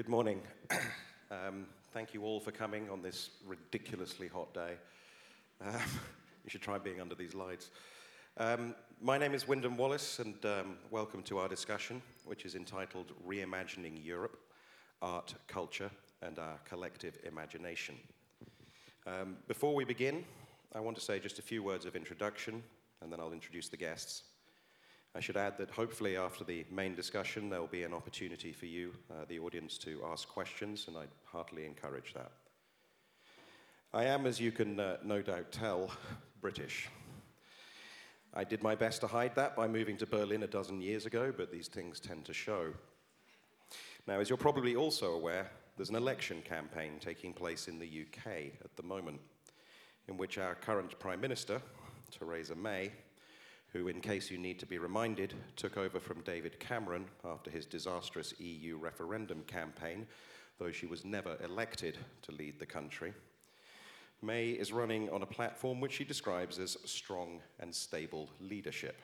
Good morning. um, thank you all for coming on this ridiculously hot day. Um, you should try being under these lights. Um, my name is Wyndham Wallace, and um, welcome to our discussion, which is entitled Reimagining Europe Art, Culture, and Our Collective Imagination. Um, before we begin, I want to say just a few words of introduction, and then I'll introduce the guests. I should add that hopefully after the main discussion, there will be an opportunity for you, uh, the audience, to ask questions, and I'd heartily encourage that. I am, as you can uh, no doubt tell, British. I did my best to hide that by moving to Berlin a dozen years ago, but these things tend to show. Now, as you're probably also aware, there's an election campaign taking place in the UK at the moment, in which our current Prime Minister, Theresa May, who, in case you need to be reminded, took over from David Cameron after his disastrous EU referendum campaign, though she was never elected to lead the country. May is running on a platform which she describes as strong and stable leadership.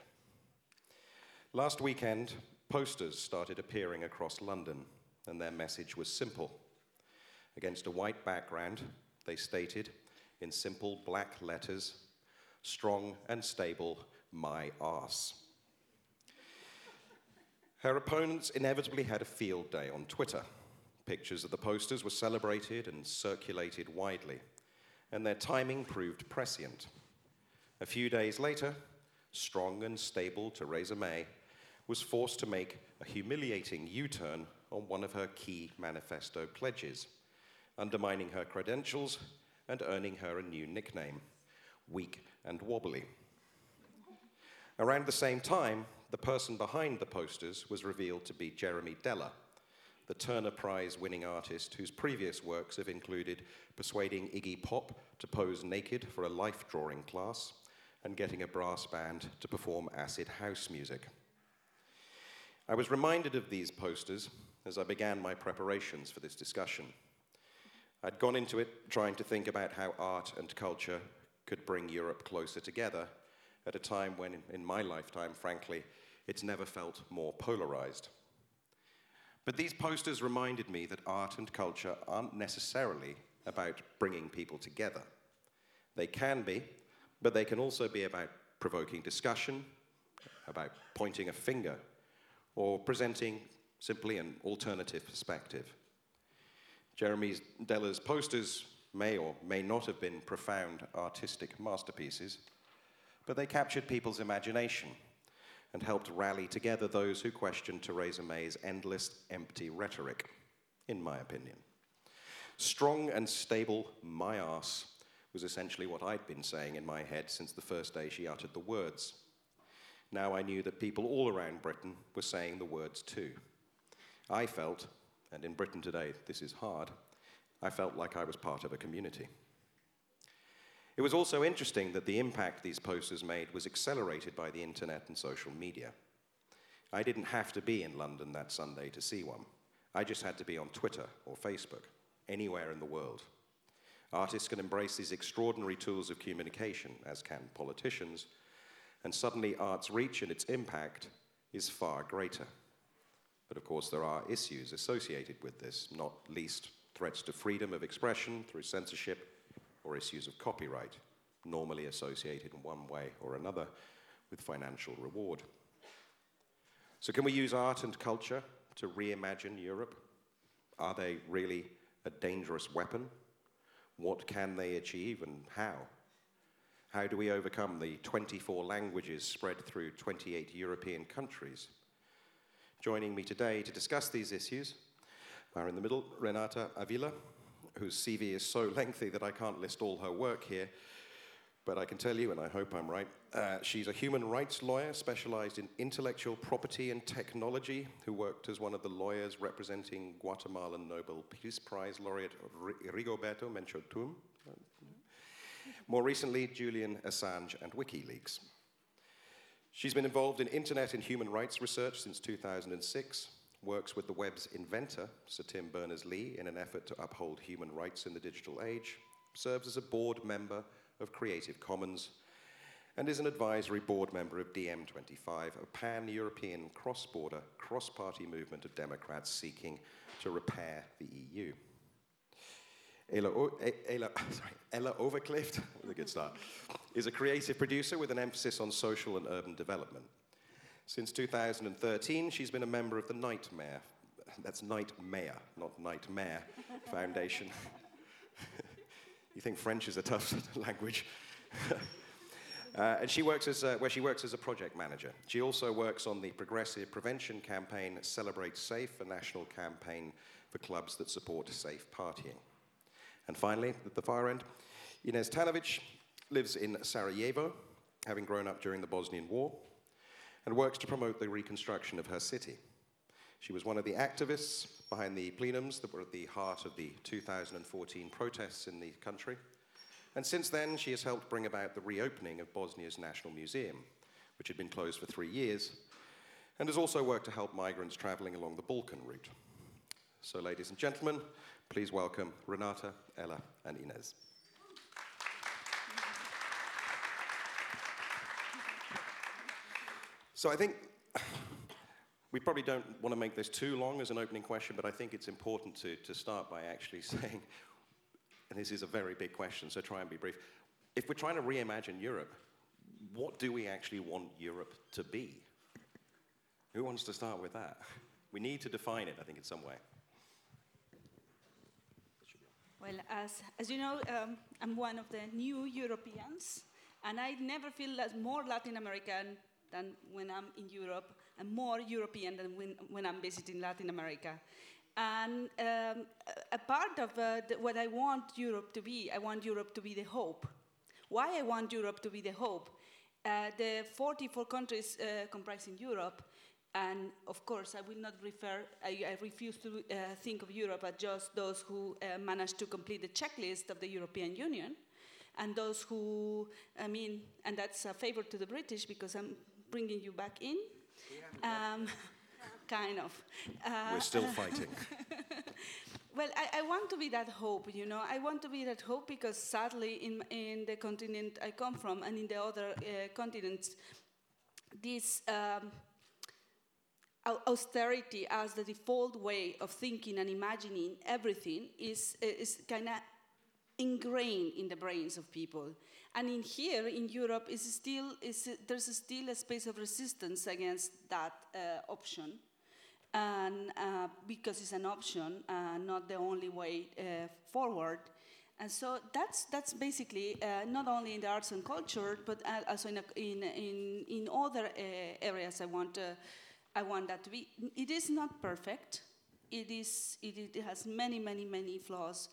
Last weekend, posters started appearing across London, and their message was simple. Against a white background, they stated, in simple black letters, strong and stable my ass. Her opponents inevitably had a field day on Twitter. Pictures of the posters were celebrated and circulated widely, and their timing proved prescient. A few days later, strong and stable Theresa May was forced to make a humiliating U turn on one of her key manifesto pledges, undermining her credentials and earning her a new nickname weak and wobbly. Around the same time, the person behind the posters was revealed to be Jeremy Deller, the Turner Prize winning artist whose previous works have included persuading Iggy Pop to pose naked for a life drawing class and getting a brass band to perform acid house music. I was reminded of these posters as I began my preparations for this discussion. I'd gone into it trying to think about how art and culture could bring Europe closer together at a time when, in my lifetime, frankly, it's never felt more polarized. But these posters reminded me that art and culture aren't necessarily about bringing people together. They can be, but they can also be about provoking discussion, about pointing a finger, or presenting simply an alternative perspective. Jeremy Deller's posters may or may not have been profound artistic masterpieces, but they captured people's imagination and helped rally together those who questioned Theresa May's endless, empty rhetoric, in my opinion. Strong and stable, my ass, was essentially what I'd been saying in my head since the first day she uttered the words. Now I knew that people all around Britain were saying the words too. I felt, and in Britain today this is hard, I felt like I was part of a community. It was also interesting that the impact these posters made was accelerated by the internet and social media. I didn't have to be in London that Sunday to see one. I just had to be on Twitter or Facebook, anywhere in the world. Artists can embrace these extraordinary tools of communication, as can politicians, and suddenly art's reach and its impact is far greater. But of course, there are issues associated with this, not least threats to freedom of expression through censorship or issues of copyright, normally associated in one way or another with financial reward. So, can we use art and culture to reimagine Europe? Are they really a dangerous weapon? What can they achieve and how? How do we overcome the 24 languages spread through 28 European countries? Joining me today to discuss these issues are in the middle Renata Avila, whose CV is so lengthy that I can't list all her work here. But I can tell you, and I hope I'm right, uh, she's a human rights lawyer specialized in intellectual property and technology, who worked as one of the lawyers representing Guatemalan Nobel Peace Prize laureate Rigoberta Menchu Tum. More recently, Julian Assange and WikiLeaks. She's been involved in internet and human rights research since 2006, works with the web's inventor, Sir Tim Berners-Lee, in an effort to uphold human rights in the digital age, serves as a board member of Creative Commons, and is an advisory board member of DiEM25, a pan European cross border, cross party movement of Democrats seeking to repair the EU. Ella, o- Ella, sorry, Ella Overclift, a good start, is a creative producer with an emphasis on social and urban development. Since 2013, she's been a member of the Night Mayor, that's Night Mayor, not Nightmare Foundation. you think French is a tough language? Uh, and she works as a, where she works as a project manager. She also works on the progressive prevention campaign Celebrate Safe, a national campaign for clubs that support safe partying. And finally, at the far end, Inez Tanovic lives in Sarajevo, having grown up during the Bosnian War, and works to promote the reconstruction of her city. She was one of the activists behind the plenums that were at the heart of the 2014 protests in the country. And since then, she has helped bring about the reopening of Bosnia's National Museum, which had been closed for three years, and has also worked to help migrants traveling along the Balkan route. So, ladies and gentlemen, please welcome Renata, Ella, and Inez. So, I think we probably don't want to make this too long as an opening question, but I think it's important to, to start by actually saying, and this is a very big question, so try and be brief. If we're trying to reimagine Europe, what do we actually want Europe to be? Who wants to start with that? We need to define it, I think, in some way. Well, as, as you know, um, I'm one of the new Europeans, and I never feel more Latin American than when I'm in Europe, and more European than when, when I'm visiting Latin America. And um, a, a part of uh, the, what I want Europe to be, I want Europe to be the hope. Why I want Europe to be the hope? Uh, the 44 countries uh, comprising Europe, and of course, I will not refer, I, I refuse to uh, think of Europe as just those who uh, managed to complete the checklist of the European Union, and those who, I mean, and that's a favor to the British because I'm bringing you back in. Um, kind of. Uh, We're still fighting. well, I, I, want to be that hope, you know. I want to be that hope because sadly, in, in the continent I come from and in the other uh, continents, this um, austerity as the default way of thinking and imagining everything is, is kind of ingrained in the brains of people. And in here, in Europe, is still, is, there's still a space of resistance against that uh, option and uh, because it's an option, uh, not the only way uh, forward. And so that's, that's basically uh, not only in the arts and culture, but also in, a, in, in, in other uh, areas I want, I want that to be. It is not perfect. It, is, it, it has many, many, many flaws.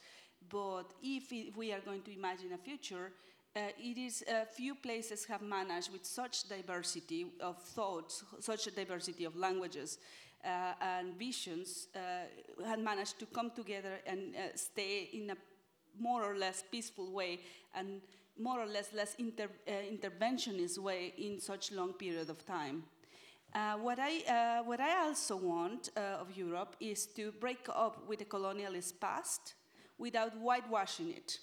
But if it, we are going to imagine a future, uh, it is uh, few places have managed with such diversity of thoughts, such a diversity of languages, uh, and visions uh, had managed to come together and uh, stay in a more or less peaceful way and more or less less inter interventionist way in such long period of time. Uh, what, I, uh, what I also want uh, of Europe is to break up with the colonialist past without whitewashing it.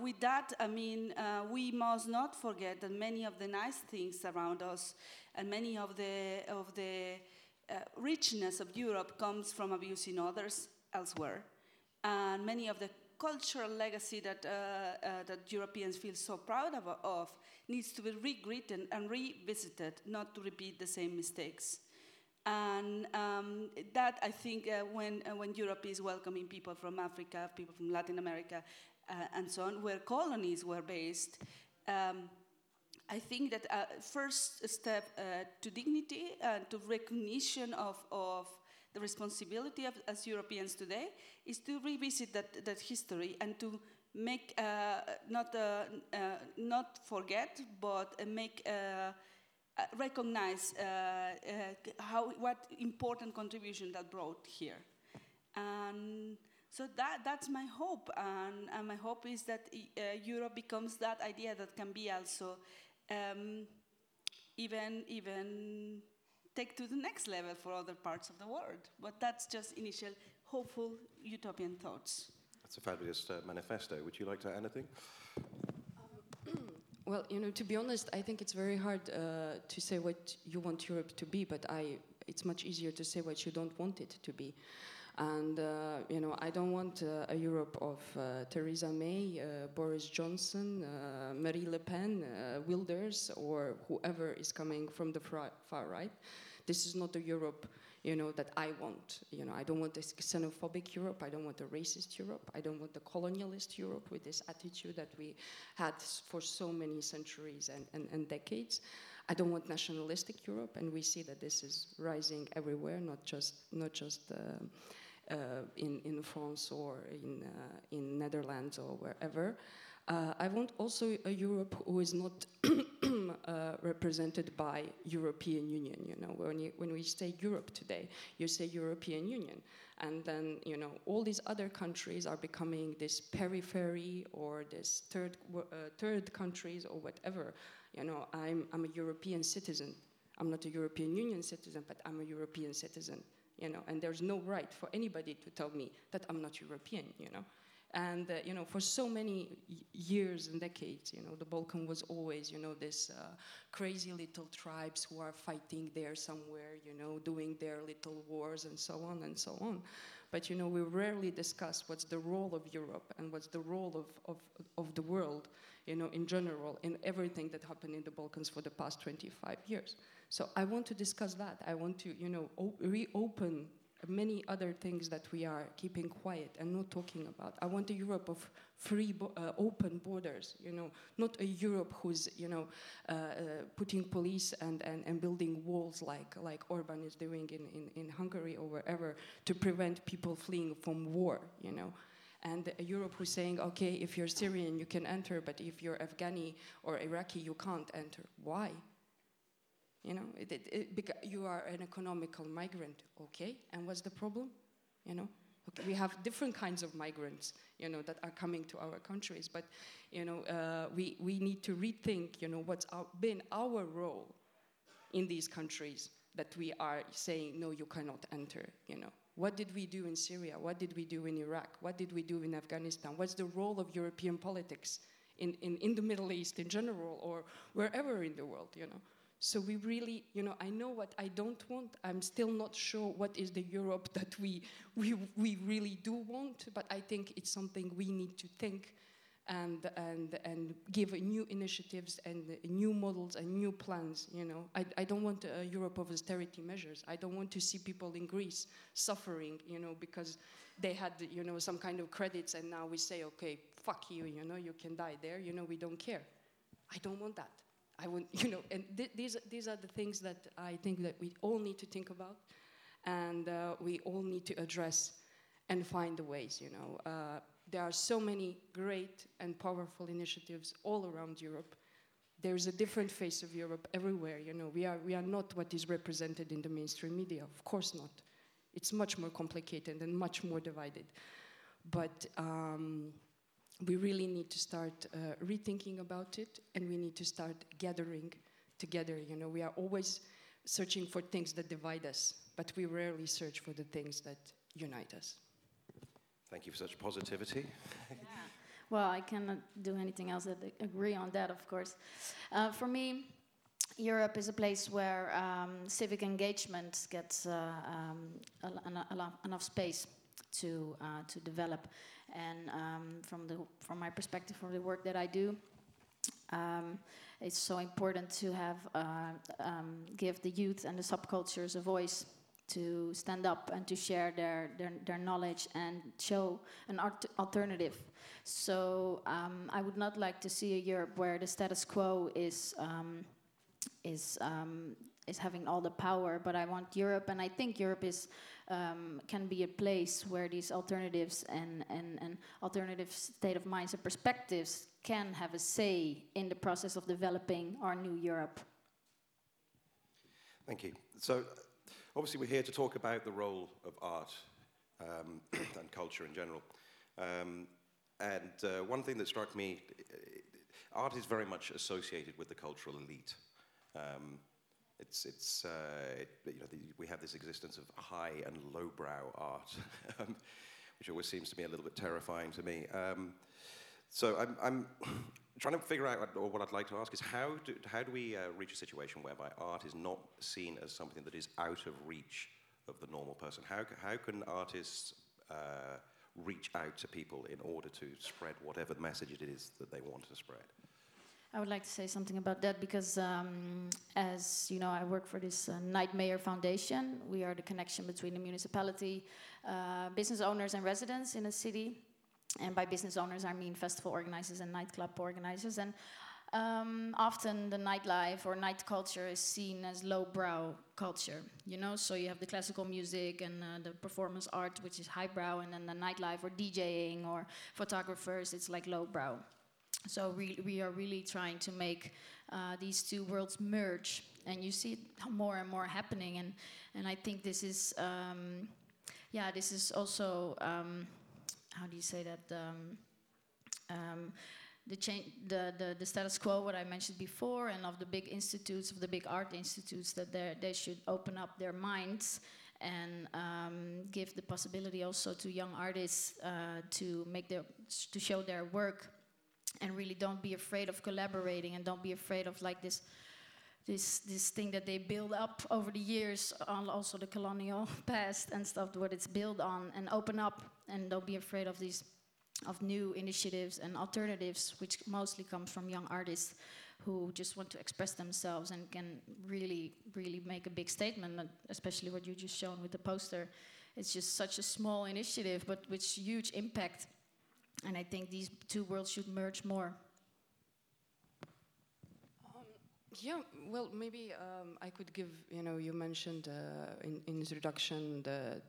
With that, I mean, we must not forget that many of the nice things around us and many of the, of the uh, richness of Europe comes from abusing others elsewhere. And many of the cultural legacy that, uh, uh, that Europeans feel so proud of, of, needs to be rewritten and revisited, not to repeat the same mistakes. And um, that, I think, uh, when, uh, when Europe is welcoming people from Africa, people from Latin America, uh, and so on, where colonies were based, um, I think that uh, first step uh, to dignity and to recognition of, of the responsibility of, as Europeans today is to revisit that, that history and to make uh, not uh, uh, not forget but uh, make recognize how what important contribution that brought here. And so that, that's my hope and, and my hope is that Europe becomes that idea that can be also um, even even take to the next level for other parts of the world. But that's just initial hopeful utopian thoughts. That's a fabulous uh, manifesto. Would you like to add anything? Um, Well, you know, to be honest, I think it's very hard uh, to say what you want Europe to be, but I, it's much easier to say what you don't want it to be. And, uh, you know, I don't want uh, a Europe of uh, Theresa May, Boris Johnson, Marie Le Pen, Wilders, or whoever is coming from the far, right. This is not the Europe you know, that I want. You know, I don't want this xenophobic Europe. I don't want a racist Europe. I don't want the colonialist Europe with this attitude that we had for so many centuries and, and, and decades. I don't want nationalistic Europe, and we see that this is rising everywhere, not just not just uh, in in France or in uh, in Netherlands or wherever. Uh, I want also a Europe who is not uh, represented by European Union. You know, when, you, when we say Europe today, you say European Union, and then you know all these other countries are becoming this periphery or this third uh, third countries or whatever. You know, I'm I'm a European citizen. I'm not a European Union citizen, but I'm a European citizen. You know, and there's no right for anybody to tell me that I'm not European. You know. And uh, you know, for so many years and decades, you know, the Balkan was always, you know, this uh, crazy little tribes who are fighting there somewhere, you know, doing their little wars and so on and so on. But you know, we rarely discuss what's the role of Europe and what's the role of, of, of the world, you know, in general, in everything that happened in the Balkans for the past 25 years. So I want to discuss that. I want to, you know, reopen many other things that we are keeping quiet and not talking about. I want a Europe of free, bo uh, open borders, you know, not a Europe who's, you know, uh, uh, putting police and, and, and building walls like, like Orban is doing in, in, in Hungary or wherever to prevent people fleeing from war, you know and a Europe who's saying, okay, if you're Syrian, you can enter, but if you're Afghani or Iraqi, you can't enter. Why? You know, it, it, it, you are an economical migrant, okay? And what's the problem? You know, okay, we have different kinds of migrants, you know, that are coming to our countries. But, you know, uh, we, we need to rethink, you know, what's our, been our role in these countries that we are saying, no, you cannot enter, you know. What did we do in Syria? What did we do in Iraq? What did we do in Afghanistan? What's the role of European politics in, in, in the Middle East in general or wherever in the world, you know? So we really, you know, I know what I don't want. I'm still not sure what is the Europe that we, we, we really do want, but I think it's something we need to think and, and, and give new initiatives and new models and new plans, you know. I, I don't want a Europe of austerity measures. I don't want to see people in Greece suffering, you know, because they had, you know, some kind of credits and now we say, okay, fuck you, you know, you can die there, you know, we don't care. I don't want that. I would, you know, and th these, these are the things that I think that we all need to think about and uh, we all need to address and find the ways, you know. Uh, there are so many great and powerful initiatives all around Europe. There's a different face of Europe everywhere, you know. We are, we are not what is represented in the mainstream media, of course not. It's much more complicated and much more divided. But um, we really need to start uh, rethinking about it and we need to start gathering together. You know, we are always searching for things that divide us, but we rarely search for the things that unite us. Thank you for such positivity. yeah. Well, I cannot do anything else than agree on that, of course. Uh, for me, Europe is a place where um, civic engagement gets uh, um, enough space to uh, to develop. And um, from the from my perspective, from the work that I do, um, it's so important to have uh, um, give the youth and the subcultures a voice to stand up and to share their their, their knowledge and show an alternative. So um, I would not like to see a Europe where the status quo is um, is um, is having all the power, but I want Europe, and I think Europe is um, can be a place where these alternatives and, and, and alternative state of minds and perspectives can have a say in the process of developing our new Europe. Thank you. So, obviously, we're here to talk about the role of art um, and culture in general. Um, and uh, one thing that struck me, art is very much associated with the cultural elite. It's, it's, uh, it, you know, the, we have this existence of high and lowbrow art, um, which always seems to be a little bit terrifying to me. Um, so I'm, I'm trying to figure out, or what I'd like to ask is how do, how do we uh, reach a situation whereby art is not seen as something that is out of reach of the normal person? How, how can artists uh, reach out to people in order to spread whatever message it is that they want to spread? I would like to say something about that because, um, as you know, I work for this uh, Night Mayor Foundation. We are the connection between the municipality, uh, business owners, and residents in a city. And by business owners, I mean festival organizers and nightclub organizers. And um, often the nightlife or night culture is seen as lowbrow culture, you know. So you have the classical music and uh, the performance art, which is highbrow, and then the nightlife or DJing or photographers, it's like lowbrow. So we, we are really trying to make uh, these two worlds merge, and you see it more and more happening. And and I think this is, um, yeah, this is also um, how do you say that? Um, um the, change, the, the, the status quo, what I mentioned before, and of the big institutes, of the big art institutes, that they should open up their minds and um, give the possibility also to young artists uh, to make their to show their work and really don't be afraid of collaborating and don't be afraid of like this this this thing that they build up over the years on also the colonial past and stuff what it's built on and open up and don't be afraid of these of new initiatives and alternatives which mostly come from young artists who just want to express themselves and can really really make a big statement especially what you just shown with the poster. It's just such a small initiative but with huge impact and I think these two worlds should merge more. Um, yeah, well, maybe um, I could give, you know, you mentioned uh, in, in introduction the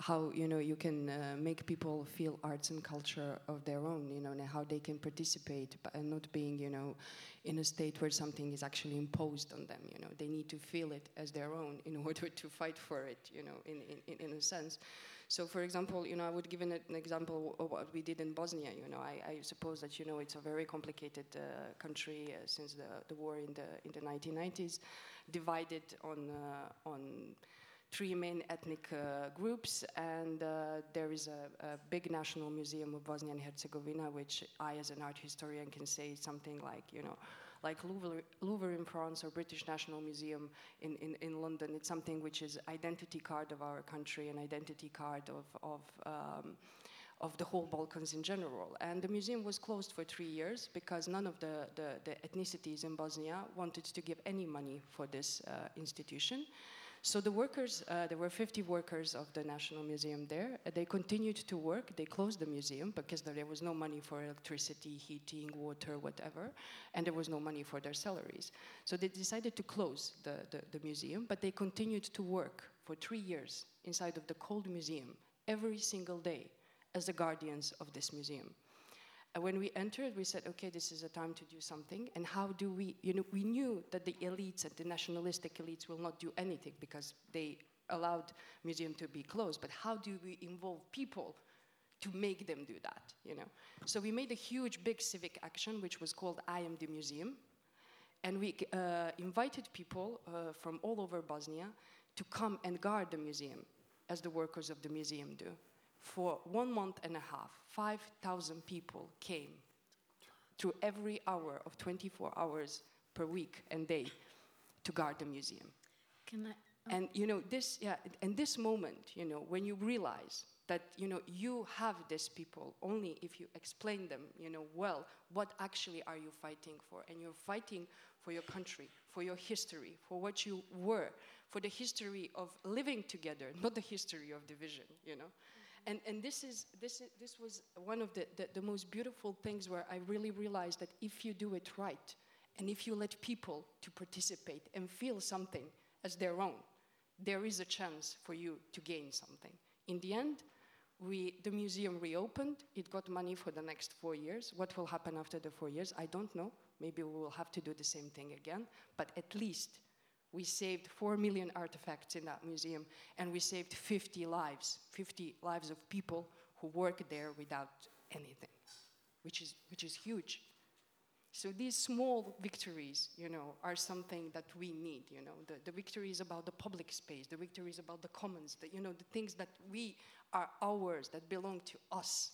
how you know you can uh, make people feel arts and culture of their own you know and how they can participate but not being you know in a state where something is actually imposed on them you know they need to feel it as their own in order to fight for it you know in, in, in a sense so, for example, you know, I would give an, an example of what we did in Bosnia. You know, I, I suppose that you know it's a very complicated uh, country uh, since the, the war in the in the 1990s, divided on uh, on three main ethnic uh, groups, and uh, there is a, a, big national museum of Bosnia and Herzegovina, which I, as an art historian, can say something like, you know, like Louvre, Louvre in France or British National Museum in, in, in London. It's something which is identity card of our country and identity card of, of, um, of the whole Balkans in general. And the museum was closed for three years because none of the, the, the ethnicities in Bosnia wanted to give any money for this uh, institution. So the workers, uh, there were 50 workers of the National Museum there. Uh, they continued to work. They closed the museum because there was no money for electricity, heating, water, whatever, and there was no money for their salaries. So they decided to close the, the, the museum, but they continued to work for three years inside of the cold museum every single day as the guardians of this museum. And when we entered, we said, okay, this is a time to do something. And how do we, you know, we knew that the elites and the nationalistic elites will not do anything because they allowed museum to be closed. But how do we involve people to make them do that, you know? So we made a huge, big civic action, which was called I Am the Museum. And we uh, invited people uh, from all over Bosnia to come and guard the museum, as the workers of the museum do for one month and a half, 5,000 people came through every hour of 24 hours per week and day to guard the museum. Can I? Oh. And you know this, yeah, and this moment, you know, when you realize that you know you have these people only if you explain them, you know, well, what actually are you fighting for? And you're fighting for your country, for your history, for what you were, for the history of living together, not the history of division, you know. And, and this, is, this, is, this was one of the, the, the most beautiful things where I really realized that if you do it right, and if you let people to participate and feel something as their own, there is a chance for you to gain something. In the end, we, the museum reopened. It got money for the next four years. What will happen after the four years, I don't know. Maybe we will have to do the same thing again. But at least we saved 4 million artifacts in that museum, and we saved 50 lives, 50 lives of people who work there without anything, which is, which is huge. So these small victories, you know, are something that we need, you know. The, the victory is about the public space, the victory is about the commons, the, you know, the things that we are ours, that belong to us.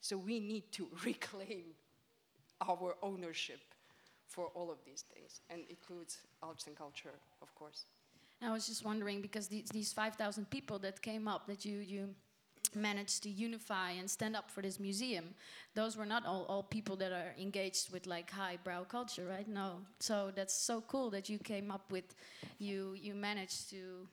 So we need to reclaim our ownership for all of these things, and includes arts and culture, of course. I was just wondering because these, these 5,000 people that came up that you, you managed to unify and stand up for this museum, those were not all, all people that are engaged with like highbrow culture, right? No. So that's so cool that you came up with, you, you managed to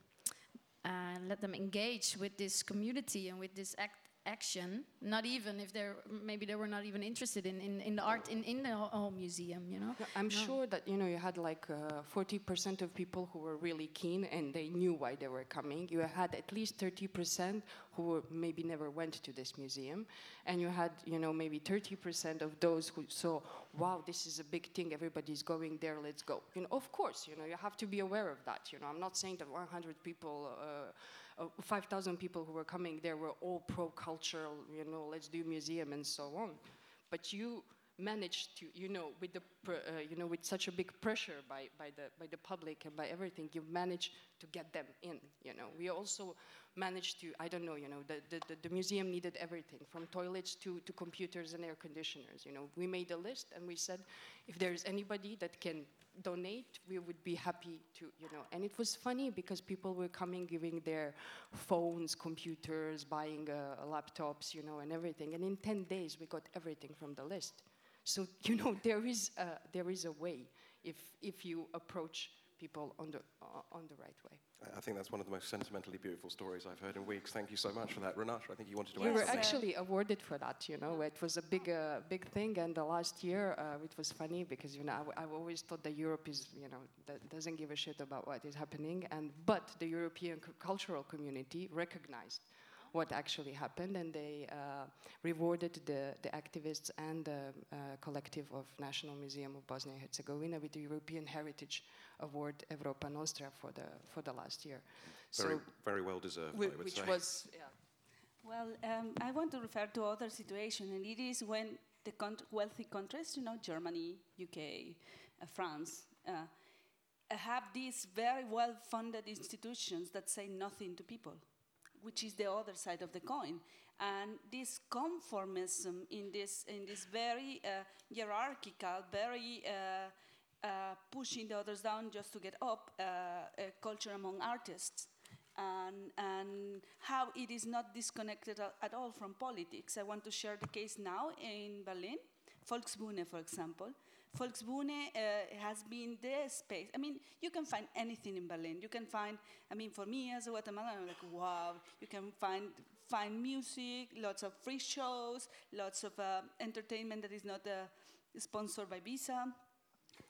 uh, let them engage with this community and with this act action not even if they're maybe they were not even interested in, in, in the art in, in the whole museum you know? I'm no. sure that you know you had like uh, 40% of people who were really keen and they knew why they were coming. You had at least 30% who maybe never went to this museum. And you had you know maybe 30% of those who saw wow this is a big thing. Everybody's going there. Let's go. You know of course you know you have to be aware of that. You know i'm not saying that 100 people uh, uh, 5,000 people who were coming there were all pro-cultural, you know, let's do museum and so on. But you managed to, you know, with the, uh, you know, with such a big pressure by, by the by the public and by everything, you managed to get them in. You know, we also managed to, I don't know, you know, the, the, the museum needed everything from toilets to, to computers and air conditioners. You know, we made a list and we said, if there's anybody that can donate, we would be happy to, you know. And it was funny because people were coming, giving their phones, computers, buying uh, laptops, you know, and everything. And in 10 days, we got everything from the list. So, you know, there is a, there is a way if, if you approach people on the, uh, on the right way. I think that's one of the most sentimentally beautiful stories I've heard in weeks. Thank you so much for that. Renata, I think you wanted to we add were actually awarded for that, you know. It was a big, uh, big thing. And the last year, uh, it was funny because, you know, I, have always thought that Europe is, you know, that doesn't give a shit about what is happening. And But the European cultural community recognized what actually happened, and they uh, rewarded the, the activists and the uh, collective of National Museum of Bosnia and Herzegovina with the European Heritage Award Europa Nostra for the for the last year. Very, so very well deserved. I which say. was yeah. Well, um, I want to refer to other situation, and it is when the wealthy countries, you know, Germany, UK, uh, France, uh, have these very well-funded institutions that say nothing to people which is the other side of the coin. And this conformism in this, in this very uh, hierarchical, very uh, uh, pushing the others down just to get up uh, culture among artists. And, and, how it is not disconnected at all from politics. I want to share the case now in Berlin. Volksbühne, for example, Volksbühne uh, has been the space. I mean, you can find anything in Berlin. You can find, I mean, for me as a Guatemalan, I'm like, wow, you can find find music, lots of free shows, lots of uh, entertainment that is not uh, sponsored by Visa.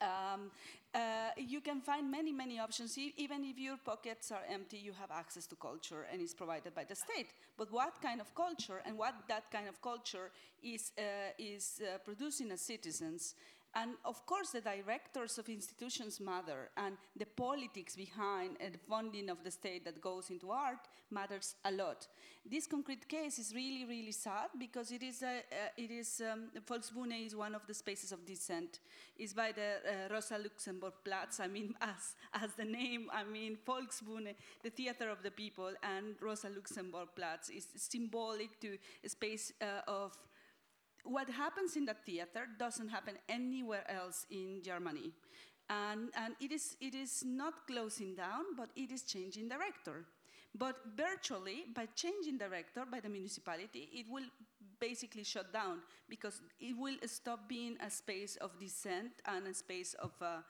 Um, uh, you can find many, many options. E even if your pockets are empty, you have access to culture and it's provided by the state. But what kind of culture and what that kind of culture is, uh, is uh, producing as citizens and of course, the directors of institutions matter, and the politics behind the funding of the state that goes into art matters a lot. This concrete case is really, really sad because it is, a, uh, it is um, Volksbühne is one of the spaces of dissent. It's by the uh, Rosa Luxemburg Platz. I mean, as, as the name, I mean, Volksbühne, the theater of the people, and Rosa Luxemburg Platz is symbolic to a space uh, of what happens in the theater doesn't happen anywhere else in Germany. And, and it, is, it is not closing down, but it is changing director. But virtually, by changing director by the municipality, it will basically shut down because it will stop being a space of dissent and a space of uh,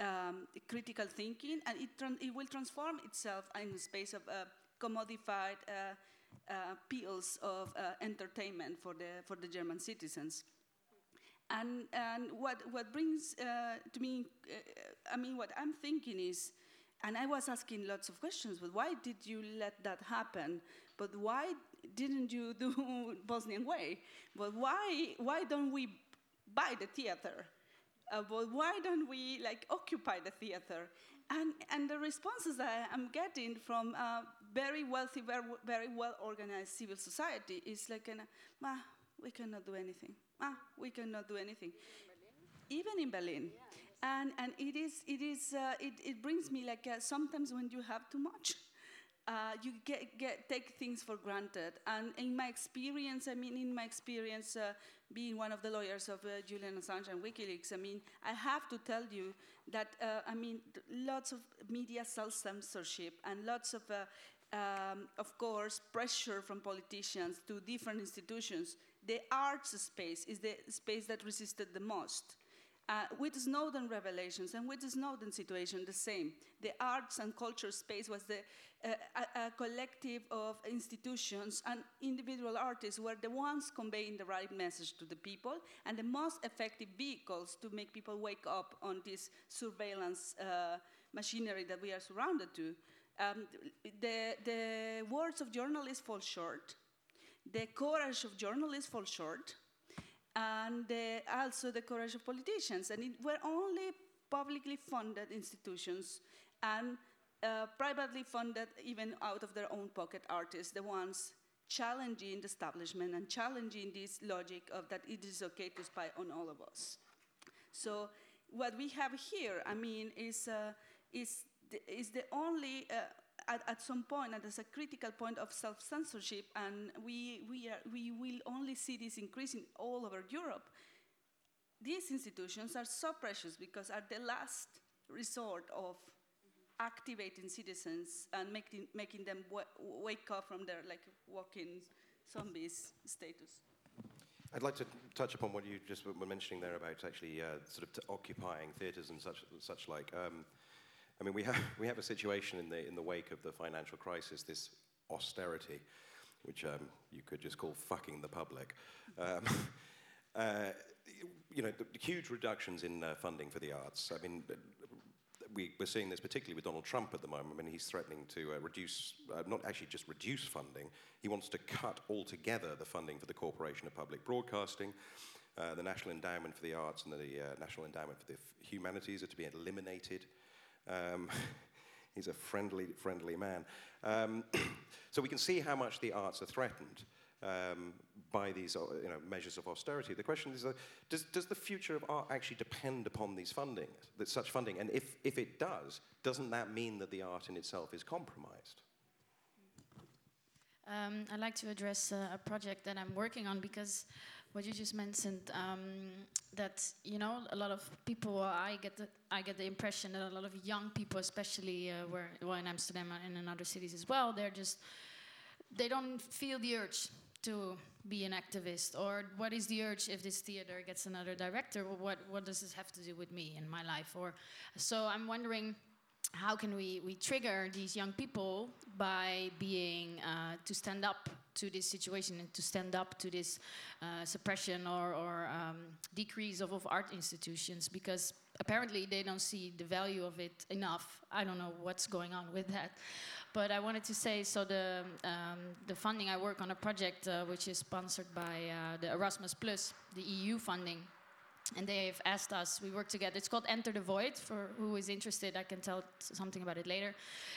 um, critical thinking, and it, it, will transform itself in a space of uh, commodified uh, uh, pills of uh, entertainment for the, for the German citizens. And, and what, what brings uh, to me, I mean, what I'm thinking is, and I was asking lots of questions, but why did you let that happen? But why didn't you do Bosnian way? But why, why don't we buy the theater? Uh, but why don't we like occupy the theater? And, and the responses that I'm getting from uh, very wealthy, very, very well organized civil society is like, an, ah, we cannot do anything. Ah, we cannot do anything. Even in Berlin. And, and it, is, it, is, uh, it, it brings me like uh, sometimes when you have too much, uh, you get, get take things for granted. And in my experience, I mean, in my experience, uh, being one of the lawyers of uh, Julian Assange and WikiLeaks, I mean, I have to tell you that uh, I mean, lots of media self-censorship and lots of, uh, um, of course, pressure from politicians to different institutions. The arts space is the space that resisted the most. Uh, with Snowden revelations and with the Snowden situation, the same. The arts and culture space was the, uh, a, a, collective of institutions and individual artists were the ones conveying the right message to the people and the most effective vehicles to make people wake up on this surveillance uh, machinery that we are surrounded to. Um, the, the words of journalists fall short. The courage of journalists fall short and also the courage of politicians. And it were only publicly funded institutions and uh, privately funded, even out of their own pocket artists, the ones challenging the establishment and challenging this logic of that it is okay to spy on all of us. So what we have here, I mean, is, uh, is, the, is the only uh, at, at some point, and there's a critical point of self-censorship, and we, we, are, we will only see this increasing all over Europe. These institutions are so precious because are the last resort of activating citizens and making, making them wake up from their like walking zombies status. I'd like to touch upon what you just were mentioning there about actually uh, sort of occupying theatres and such, such like. Um, I mean, we have, we have a situation in the, in the wake of the financial crisis, this austerity, which um, you could just call fucking the public. Um, uh, you know, huge reductions in uh, funding for the arts. I mean, we, are seeing this particularly with Donald Trump at the moment. I mean, he's threatening to uh, reduce, uh, not actually just reduce funding, he wants to cut altogether the funding for the Corporation of Public Broadcasting. Uh, the National Endowment for the Arts and the uh, National Endowment for the Humanities are to be eliminated. Um, he's a friendly, friendly man. Um, so we can see how much the arts are threatened um, by these uh, you know, measures of austerity. The question is, uh, does, does the future of art actually depend upon these funding, that such funding? And if, if it does, doesn't that mean that the art in itself is compromised? Um, I'd like to address uh, a project that I'm working on because what you just mentioned um, that you know a lot of people I get the I get the impression that a lot of young people especially uh, where well in Amsterdam and in other cities as well they're just they don't feel the urge to be an activist. Or what is the urge if this theater gets another director? What what does this have to do with me in my life? Or so I'm wondering how can we, we trigger these young people by being uh, to stand up to this situation and to stand up to this uh, suppression or, or um, decrease of, of art institutions because apparently they don't see the value of it enough. I don't know what's going on with that. But I wanted to say, so the, um, the funding, I work on a project uh, which is sponsored by uh, the Erasmus Plus, the EU funding and they've asked us we work together. It's called enter the void for who is interested i can tell something about it later.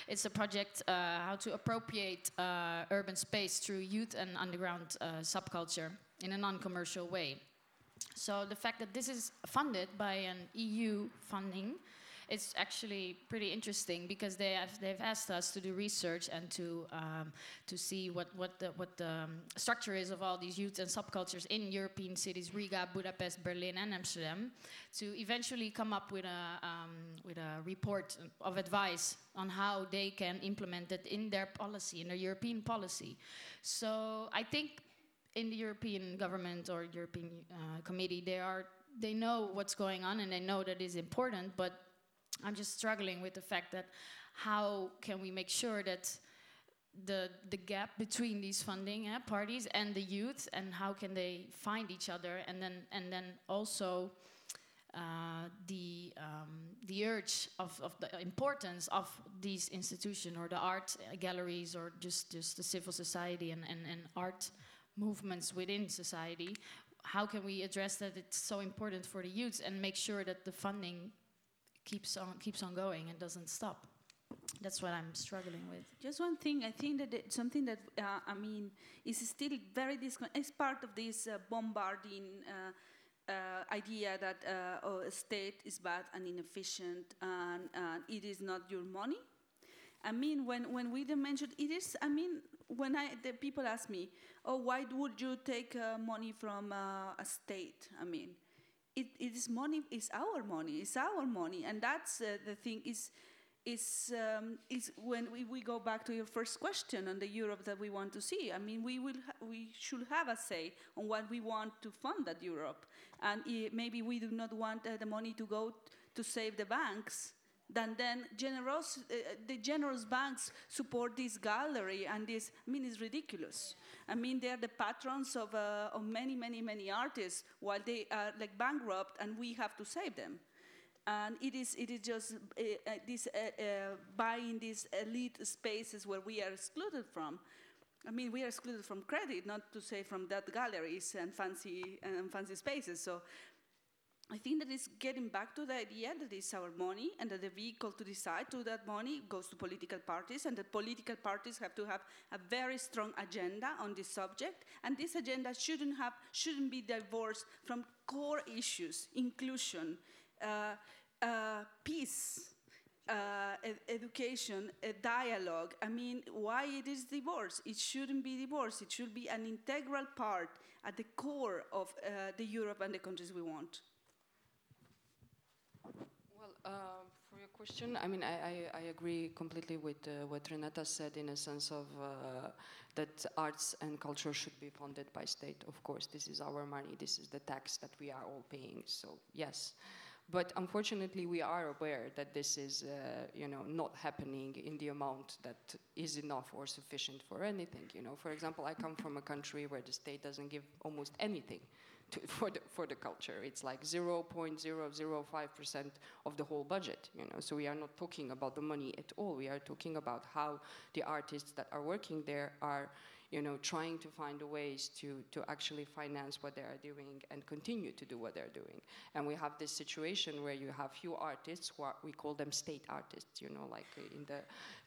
It's a project uh, how to appropriate uh, urban space through youth and underground uh, subculture in a non-commercial way. So the fact that this is funded by an eu funding it's actually pretty interesting because they have they've asked us to do research and to um, to see what what the what the um, structure is of all these youth and subcultures in European cities, Riga, Budapest, Berlin, and Amsterdam, to eventually come up with a um, with a report of advice on how they can implement it in their policy, in their European policy. So I think in the European government or European uh, committee, they are they know what's going on and they know that is important, but I'm just struggling with the fact that how can we make sure that the the gap between these funding uh, parties and the youth and how can they find each other? And then and then also uh, the um, the urge of, of the importance of these institutions or the art galleries or just just the civil society and, and, and art movements within society. How can we address that? It's so important for the youth and make sure that the funding keeps on keeps on going and doesn't stop. That's what I'm struggling with. Just one thing, I think that something that uh, I mean is still very It's part of this uh, bombarding uh, uh idea that uh, oh, a state is bad and inefficient and it is not your money. I mean, when, when we mentioned it is, I mean, when I, the people ask me, oh, why would you take uh, money from uh, a state? I mean, it, it is money, it's our money, it's our money. And that's uh, the thing is, is, um, is when we, we go back to your first question on the Europe that we want to see. I mean, we, will we should have a say on what we want to fund that Europe. And maybe we do not want uh, the money to go to save the banks, then then generous, uh, the generous banks support this gallery and this, I mean, it's ridiculous. I mean, they're the patrons of, uh, of many, many, many artists while they are like bankrupt and we have to save them. And it is, it is just uh, uh this uh, uh, buying these elite spaces where we are excluded from. I mean, we are excluded from credit, not to say from that galleries and fancy, and fancy spaces. So I think that it's getting back to the idea that it's our money and that the vehicle to decide to that money goes to political parties and that political parties have to have a very strong agenda on this subject and this agenda shouldn't, have, shouldn't be divorced from core issues, inclusion, uh, uh, peace, uh, ed education, a dialogue. I mean, why it is divorce? It shouldn't be divorce. It should be an integral part at the core of uh, the Europe and the countries we want. Uh, for your question, I mean, I, I, I agree completely with uh, what Renata said in a sense of uh, that arts and culture should be funded by state. Of course, this is our money. This is the tax that we are all paying. So yes, but unfortunately, we are aware that this is, uh, you know, not happening in the amount that is enough or sufficient for anything. You know, for example, I come from a country where the state doesn't give almost anything to, for, the, for the culture. It's like 0.005% of the whole budget, you know. So we are not talking about the money at all. We are talking about how the artists that are working there are, you know, trying to find ways to, to actually finance what they are doing and continue to do what they're doing. And we have this situation where you have few artists who are, we call them state artists, you know, like in the,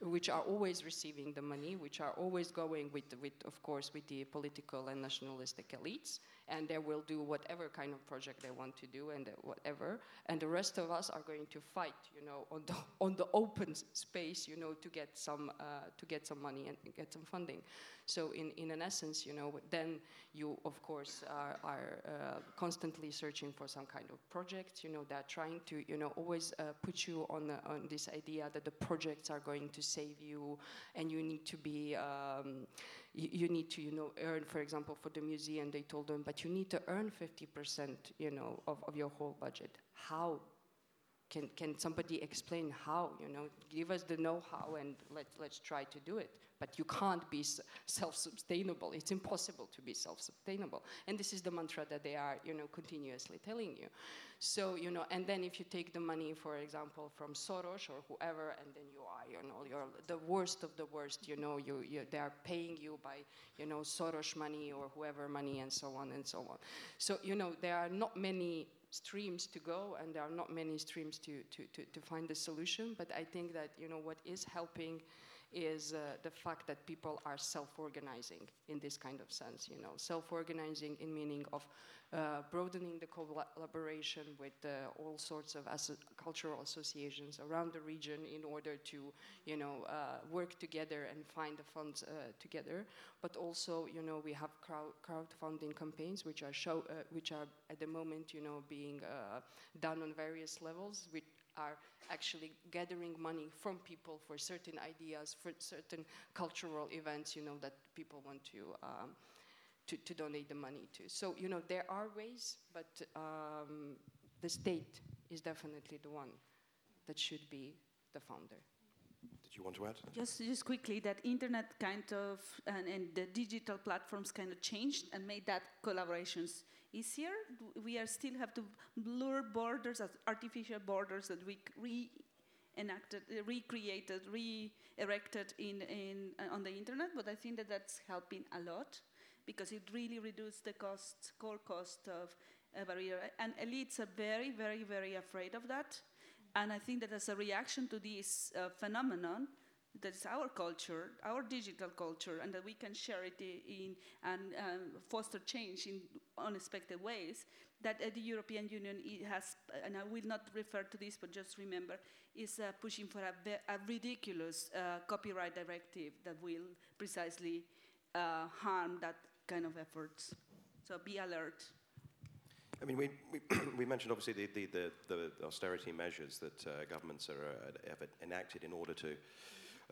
which are always receiving the money, which are always going with, with of course, with the political and nationalistic elites and they will do whatever kind of project they want to do and whatever. And the rest of us are going to fight, you know, on the on the open space, you know, to get some uh, to get some money and get some funding. So in in an essence, you know, then you of course are, are uh, constantly searching for some kind of project. You know, they're trying to you know always uh, put you on the, on this idea that the projects are going to save you, and you need to be. Um, you, you, need to, you know, earn, for example, for the museum, they told them, but you need to earn 50%, you know, of, of your whole budget. How? Can, can somebody explain how, you know, give us the know-how and let, let's try to do it. But you can't be self-sustainable. It's impossible to be self-sustainable. And this is the mantra that they are, you know, continuously telling you. So, you know, and then if you take the money, for example, from Soros or whoever, and then you you know, you're the worst of the worst, you know, you, you, they are paying you by, you know, Soros money or whoever money and so on and so on. So, you know, there are not many streams to go and there are not many streams to, to, to, to find the solution, but I think that, you know, what is helping is uh, the fact that people are self-organizing in this kind of sense, you know, self-organizing in meaning of uh, broadening the collaboration with uh, all sorts of cultural associations around the region in order to, you know, uh, work together and find the funds uh, together. But also, you know, we have crowd crowdfunding campaigns which are show, uh, which are at the moment, you know, being done on various levels, are actually gathering money from people for certain ideas, for certain cultural events, you know, that people want to, um, to, to, donate the money to. So, you know, there are ways, but um, the state is definitely the one that should be the founder. Did you want to add? Just, just quickly, that internet kind of, and, and the digital platforms kind of changed and made that collaborations easier. We are still have to blur borders, as artificial borders that we re-enacted, uh, recreated, re-erected in, in, uh, on the internet, but I think that that's helping a lot because it really reduced the cost, core cost of a barrier. And elites are very, very, very afraid of that. And I think that as a reaction to this uh, phenomenon, that's our culture, our digital culture, and that we can share it in and um, foster change in unexpected ways, that uh, the European Union has, and I will not refer to this, but just remember, is uh, pushing for a, a ridiculous uh, copyright directive that will precisely uh, harm that kind of efforts. So be alert. I mean, we, we, we mentioned obviously the, the, the, the austerity measures that uh, governments are, uh, have enacted in order to.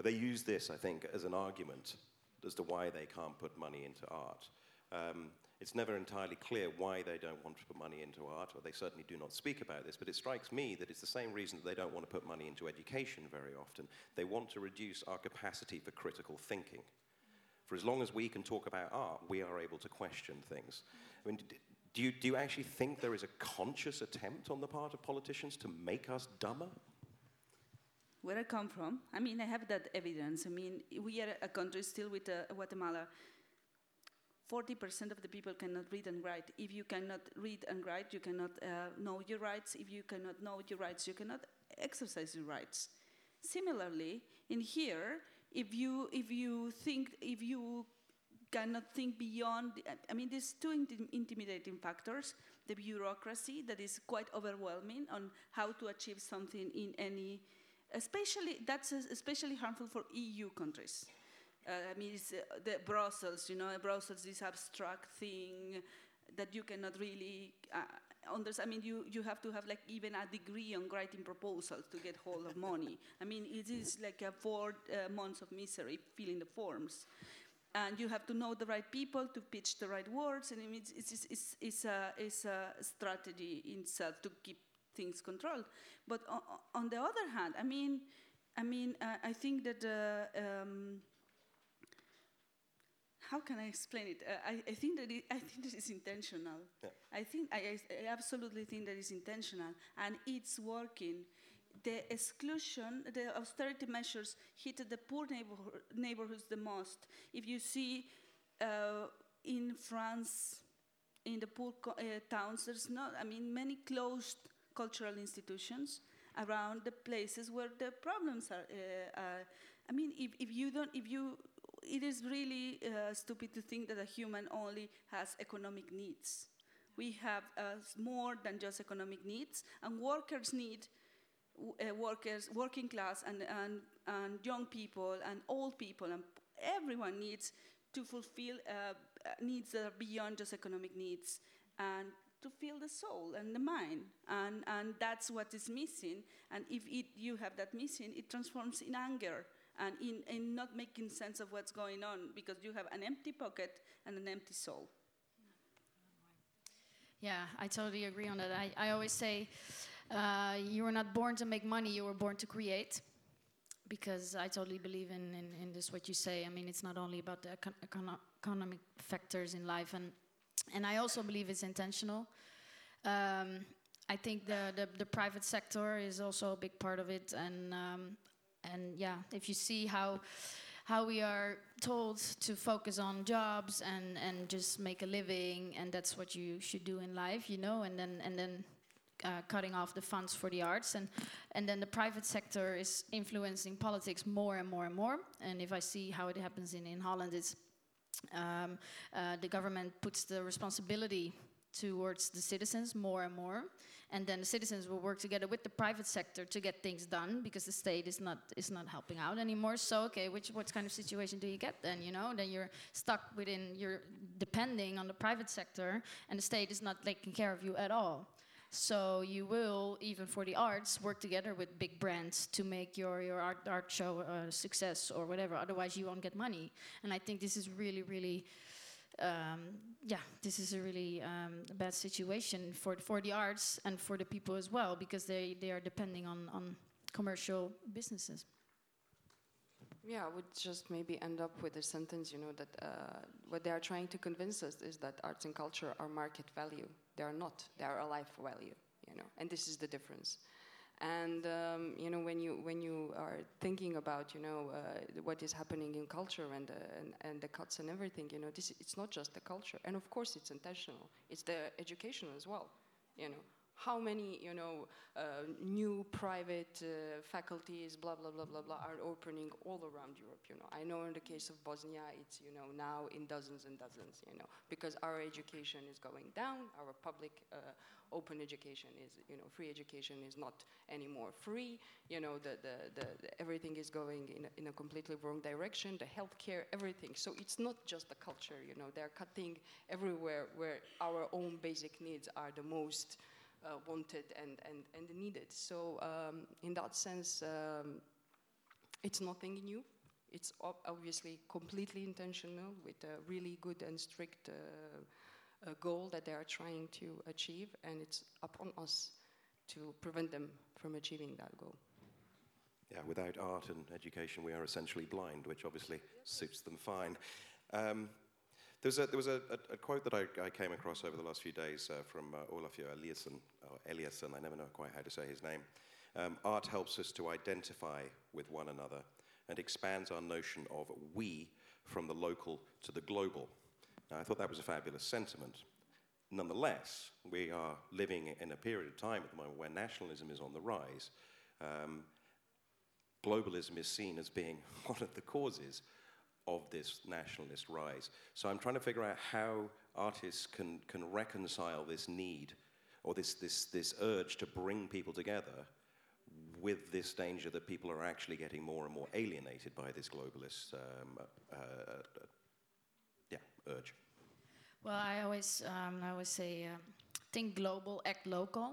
They use this, I think, as an argument as to why they can't put money into art. Um, it's never entirely clear why they don't want to put money into art, or they certainly do not speak about this, but it strikes me that it's the same reason that they don't want to put money into education very often. They want to reduce our capacity for critical thinking. For as long as we can talk about art, we are able to question things. I mean, do you, do you actually think there is a conscious attempt on the part of politicians to make us dumber? Where I come from, I mean, I have that evidence. I mean, we are a country still with uh, Guatemala. 40% of the people cannot read and write. If you cannot read and write, you cannot uh, know your rights. If you cannot know your rights, you cannot exercise your rights. Similarly, in here, if you if you think if you cannot think beyond, I mean, there's two intim- intimidating factors: the bureaucracy that is quite overwhelming on how to achieve something in any, especially that's especially harmful for EU countries. Uh, I mean, it's uh, the Brussels, you know, Brussels, this abstract thing that you cannot really uh, understand. I mean, you, you have to have like even a degree on writing proposals to get hold of money. I mean, it is like a four uh, months of misery filling the forms. And you have to know the right people to pitch the right words, and it's, it's, it's, it's, a, it's a strategy in itself to keep things controlled. But on, on the other hand, I mean, I mean, uh, I think that uh, um, how can I explain it? Uh, I, I think that it, I think that it's intentional. Yeah. I think I, I, I absolutely think that it's intentional, and it's working. The exclusion, the austerity measures hit the poor neighborhood, neighborhoods the most. If you see uh, in France, in the poor uh, towns, there's not. I mean, many closed cultural institutions around the places where the problems are. Uh, are I mean, if, if you don't, if you it is really uh, stupid to think that a human only has economic needs. We have uh, more than just economic needs, and workers need uh, workers, working class, and, and, and young people, and old people, and everyone needs to fulfill uh, uh, needs that are beyond just economic needs, and to feel the soul and the mind, and, and that's what is missing. And if it, you have that missing, it transforms in anger and in, in not making sense of what's going on because you have an empty pocket and an empty soul. Yeah, I totally agree on that. I, I always say uh, you were not born to make money, you were born to create. Because I totally believe in, in, in this, what you say. I mean, it's not only about the econ- econo- economic factors in life, and, and I also believe it's intentional. Um, I think the, the, the private sector is also a big part of it, and um, and yeah, if you see how how we are told to focus on jobs and and just make a living, and that's what you should do in life, you know, and then and then. Uh, cutting off the funds for the arts, and and then the private sector is influencing politics more and more and more. And if I see how it happens in in Holland, it's um, uh, the government puts the responsibility towards the citizens more and more, and then the citizens will work together with the private sector to get things done because the state is not is not helping out anymore. So okay, which what kind of situation do you get then? You know, then you're stuck within you're depending on the private sector, and the state is not taking care of you at all. So you will, even for the arts, work together with big brands to make your, your art, art show a success or whatever. Otherwise, you won't get money. And I think this is really, really, um, yeah, this is a really um, bad situation for for the arts and for the people as well because they, they are depending on, on commercial businesses. Yeah, I would just maybe end up with a sentence, you know, that uh, what they are trying to convince us is that arts and culture are market value. They are not. They are a life value, you know, and this is the difference. And um, you know, when you when you are thinking about, you know, uh, what is happening in culture and, uh, and and the cuts and everything, you know, this it's not just the culture, and of course it's intentional. It's the education as well, you know. How many, you know, uh, new private uh, faculties, blah, blah, blah, blah, blah, are opening all around Europe, you know. I know in the case of Bosnia, it's, you know, now in dozens and dozens, you know, because our education is going down, our public uh, open education is, you know, free education is not anymore free, you know, the, the, the, the everything is going in a, in a completely wrong direction, the healthcare, everything. So it's not just the culture, you know, they're cutting everywhere where our own basic needs are the most uh, wanted and, and, and needed. So um, in that sense, um, it's nothing new. It's ob obviously completely intentional with a really good and strict uh, goal that they are trying to achieve, and it's upon us to prevent them from achieving that goal. Yeah, without art and education, we are essentially blind, which obviously suits them fine. Um, there was a, there was a, a, a quote that I, I, came across over the last few days uh, from uh, Olafur Eliasson, or Eliasson, I never know quite how to say his name. Um, art helps us to identify with one another and expands our notion of we from the local to the global. Now, I thought that was a fabulous sentiment. Nonetheless, we are living in a period of time at the moment where nationalism is on the rise. Um, globalism is seen as being one of the causes of this nationalist rise. So I'm trying to figure out how artists can, can reconcile this need or this, this, this urge to bring people together with this danger that people are actually getting more and more alienated by this globalist um, uh, uh, yeah, urge. Well, I always, um, I always say, uh, think global, act local.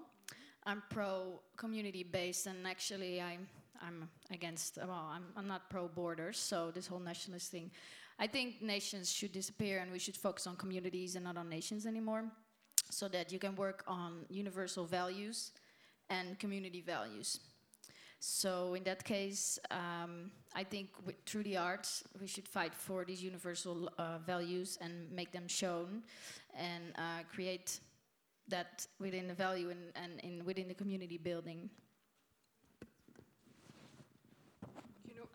I'm pro community based, and actually, I'm I'm against, well, I'm, I'm not pro borders, so this whole nationalist thing. I think nations should disappear and we should focus on communities and not on nations anymore so that you can work on universal values and community values. So in that case, um, I think through the arts, we should fight for these universal uh, values and make them shown and uh, create that within the value and, and in, within the community building.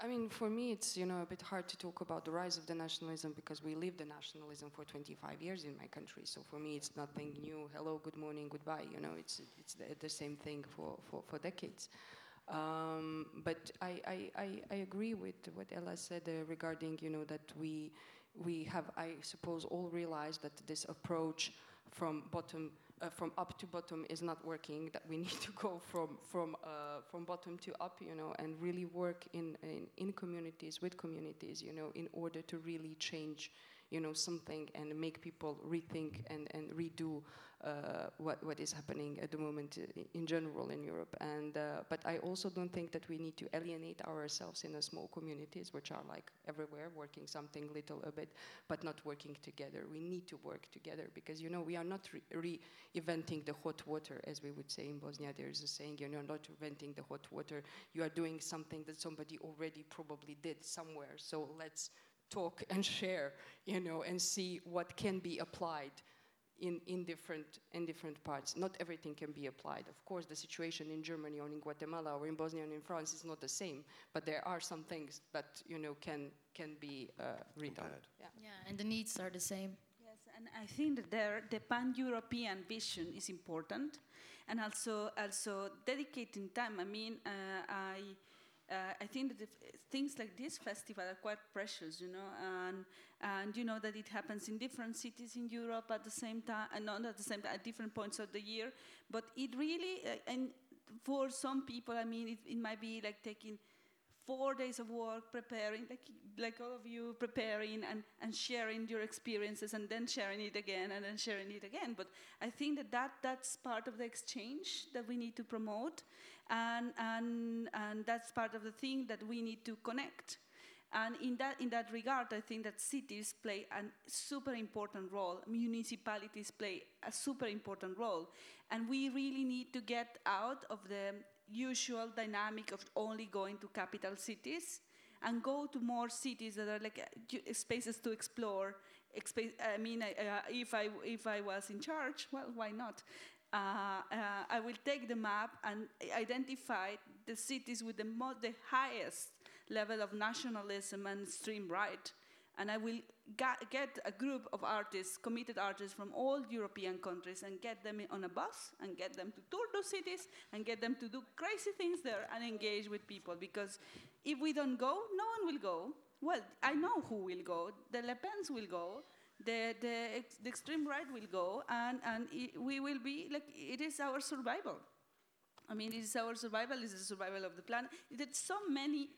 I mean, for me, it's you know a bit hard to talk about the rise of the nationalism because we lived the nationalism for 25 years in my country. So for me, it's nothing new. Hello, good morning, goodbye. You know, it's it's the, the same thing for for, for decades. Um, but I, I, I, I, agree with what Ella said uh, regarding you know that we we have I suppose all realized that this approach from bottom uh, from up to bottom is not working, that we need to go from, from, uh, from bottom to up, you know, and really work in, in, in communities, with communities, you know, in order to really change, you know, something and make people rethink and, and redo uh, what, what is happening at the moment in general in Europe. And, uh, but I also don't think that we need to alienate ourselves in the small communities, which are like everywhere, working something little a bit, but not working together. We need to work together because, you know, we are not re-inventing re the hot water, as we would say in Bosnia. There is a saying, you know, not inventing the hot water. You are doing something that somebody already probably did somewhere. So let's talk and share, you know, and see what can be applied in, in, different, in different parts. Not everything can be applied. Of course, the situation in Germany or in Guatemala or in Bosnia and in France is not the same, but there are some things that you know can, can be uh, redone. Yeah. yeah, and the needs are the same. Yes, and I think that there, the pan-European vision is important, and also also dedicating time. I mean, uh, I uh, I think that things like this festival are quite precious, you know, and and you know that it happens in different cities in Europe at the same time, and not at the same time, at different points of the year. But it really, uh, and for some people, I mean, it, it might be like taking four days of work preparing, like, like all of you preparing and, and sharing your experiences and then sharing it again and then sharing it again. But I think that, that that's part of the exchange that we need to promote. And, and, and that's part of the thing that we need to connect. And in that, in that regard, I think that cities play a super important role. Municipalities play a super important role. And we really need to get out of the usual dynamic of only going to capital cities and go to more cities that are like uh, spaces to explore. I mean, uh, if, I, if I was in charge, well, why not? Uh, uh, I will take the map and identify the cities with the, the highest level of nationalism and extreme right and I will get a group of artists, committed artists from all European countries, and get them on a bus and get them to tour those cities and get them to do crazy things there and engage with people. Because if we don't go, no one will go. Well, I know who will go. The Le Pens will go. The, the, ex- the extreme right will go, and, and i we will be like, it is our survival. I mean, it is our survival, it is the survival of the planet. There's so many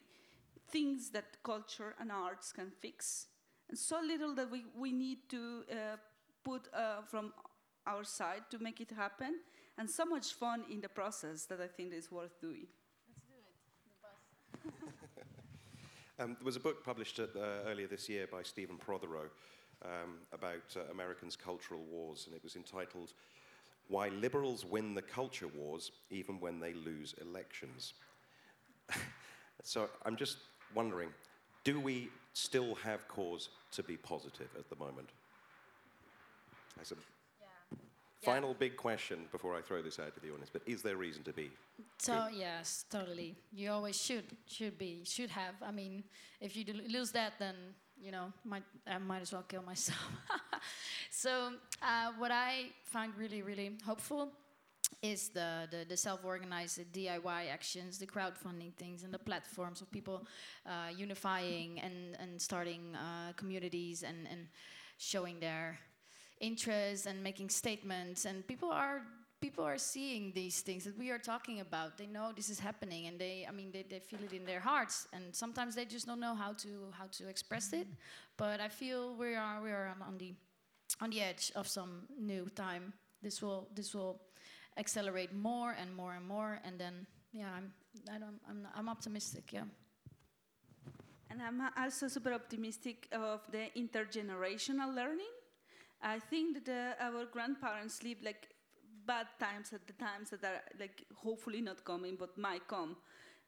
things that culture and arts can fix, and so little that we, we need to uh, put uh, from our side to make it happen, and so much fun in the process that I think is worth doing. Let's do it, the bus. um, there was a book published at, uh, earlier this year by Stephen Prothero um, about uh, Americans' cultural wars, and it was entitled Why Liberals Win the Culture Wars Even When They Lose Elections. so I'm just wondering do we still have cause to be positive at the moment? As a final big question before I throw this out to the audience, but is there reason to be? So yes, totally. You always should should be should have. I mean, if you do lose that, then you know might I might as well kill myself. so uh, what I find really really hopeful is the, the, the self-organized DIY actions, the crowdfunding things, and the platforms of people uh, unifying and, and starting uh, communities and, and showing their interests and making statements. And people are people are seeing these things that we are talking about. They know this is happening, and they I mean they, they feel it in their hearts. And sometimes they just don't know how to how to express it. But I feel we are we are on, the on the edge of some new time. This will this will accelerate more and more and more, and then yeah, I'm I don't I'm I'm optimistic. Yeah. And I'm also super optimistic of the intergenerational learning. I think that uh, our grandparents lived like bad times at the times that are like hopefully not coming but might come.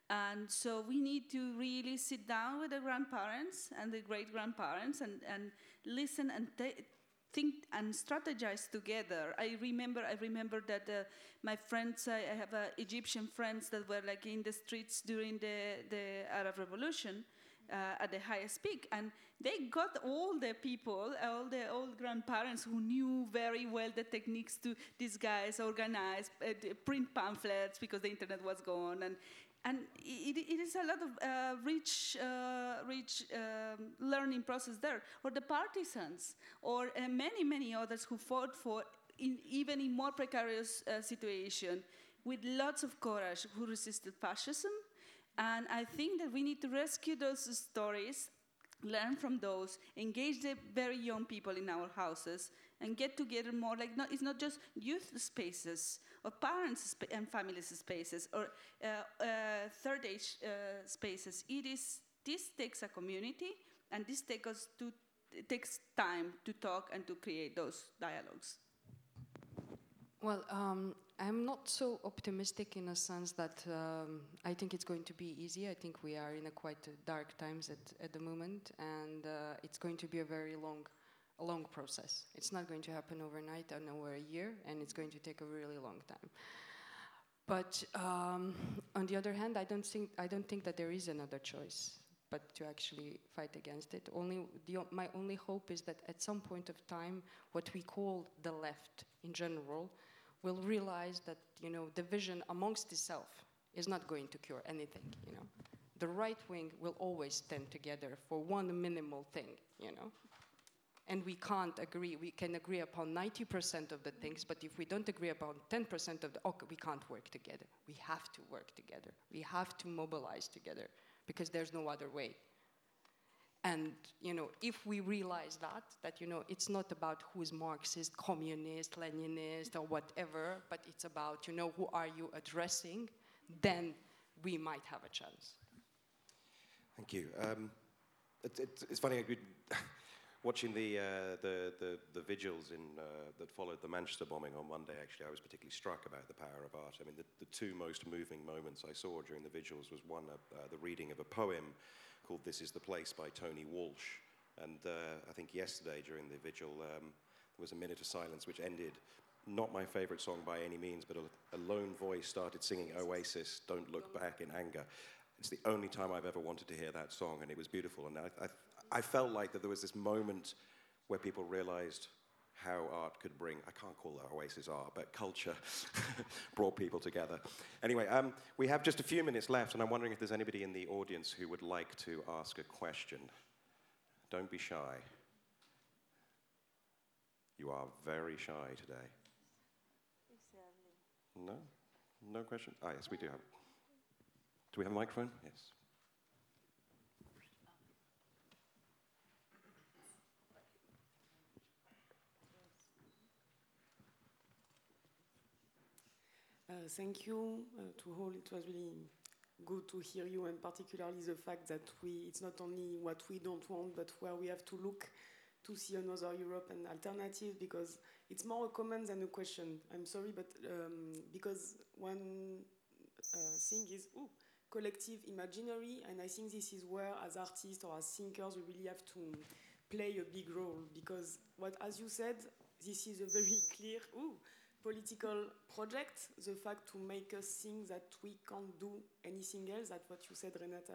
And so we need to really sit down with the grandparents and the great grandparents and, and listen and think and strategize together. I remember, I remember that uh, my friends, I, I have uh, Egyptian friends that were like in the streets during the, the Arab Revolution uh, at the highest peak, and they got all the people, all the old grandparents who knew very well the techniques to disguise, organize, uh, print pamphlets because the internet was gone, and and it, it is a lot of uh, rich, uh, rich um, learning process there. Or the partisans, or uh, many, many others who fought for, in, even in more precarious uh, situation, with lots of courage, who resisted fascism. And I think that we need to rescue those stories, learn from those, engage the very young people in our houses, and get together more. Like, it's not just youth spaces or parents and families spaces or uh, uh, third age uh, spaces. It is this takes a community, and this takes us to takes time to talk and to create those dialogues. Well, um, I'm not so optimistic in a sense that um, I think it's going to be easy. I think we are in a quite dark times at, at the moment, and uh, it's going to be a very long, a long process. It's not going to happen overnight and over a year, and it's going to take a really long time. But um, on the other hand, I don't think I don't think that there is another choice but to actually fight against it. Only the, my only hope is that at some point of time, what we call the left in general will realize that you know division amongst itself is not going to cure anything. You know, the right wing will always stand together for one minimal thing. You know. And we can't agree. We can agree upon 90% of the things, but if we don't agree upon 10% of the, okay, we can't work together. We have to work together. We have to mobilize together because there's no other way. And you know, if we realize that, that you know, it's not about who is Marxist, communist, Leninist, or whatever, but it's about you know, who are you addressing, then we might have a chance. Thank you. Um, it, it, it's funny, watching the, uh, the, the, the vigils in, uh, that followed the Manchester bombing on Monday, actually, I was particularly struck about the power of art. I mean, the, the two most moving moments I saw during the vigils was one, uh, uh, the reading of a poem called This is the Place by Tony Walsh. And uh, I think yesterday during the vigil, um, there was a minute of silence which ended. Not my favorite song by any means, but a, a lone voice started singing Oasis, Don't Look Back in Anger. It's the only time I've ever wanted to hear that song, and it was beautiful. And I, I, I felt like that there was this moment where people realized how art could bring, I can't call it Oasis art, but culture brought people together. Anyway, um, we have just a few minutes left, and I'm wondering if there's anybody in the audience who would like to ask a question. Don't be shy. You are very shy today. No? No question? Ah, yes, we do have. Do we have a microphone? Yes. Uh, thank you uh, to all. It was really good to hear you, and particularly the fact that we, it's not only what we don't want, but where we have to look to see another Europe and alternative, because it's more a comment than a question. I'm sorry, but um, because one uh, thing is ooh, collective imaginary, and I think this is where, as artists or as thinkers, we really have to play a big role, because what, as you said, this is a very clear, ooh, political project, the fact to make us think that we can't do anything else, that's what you said, Renata,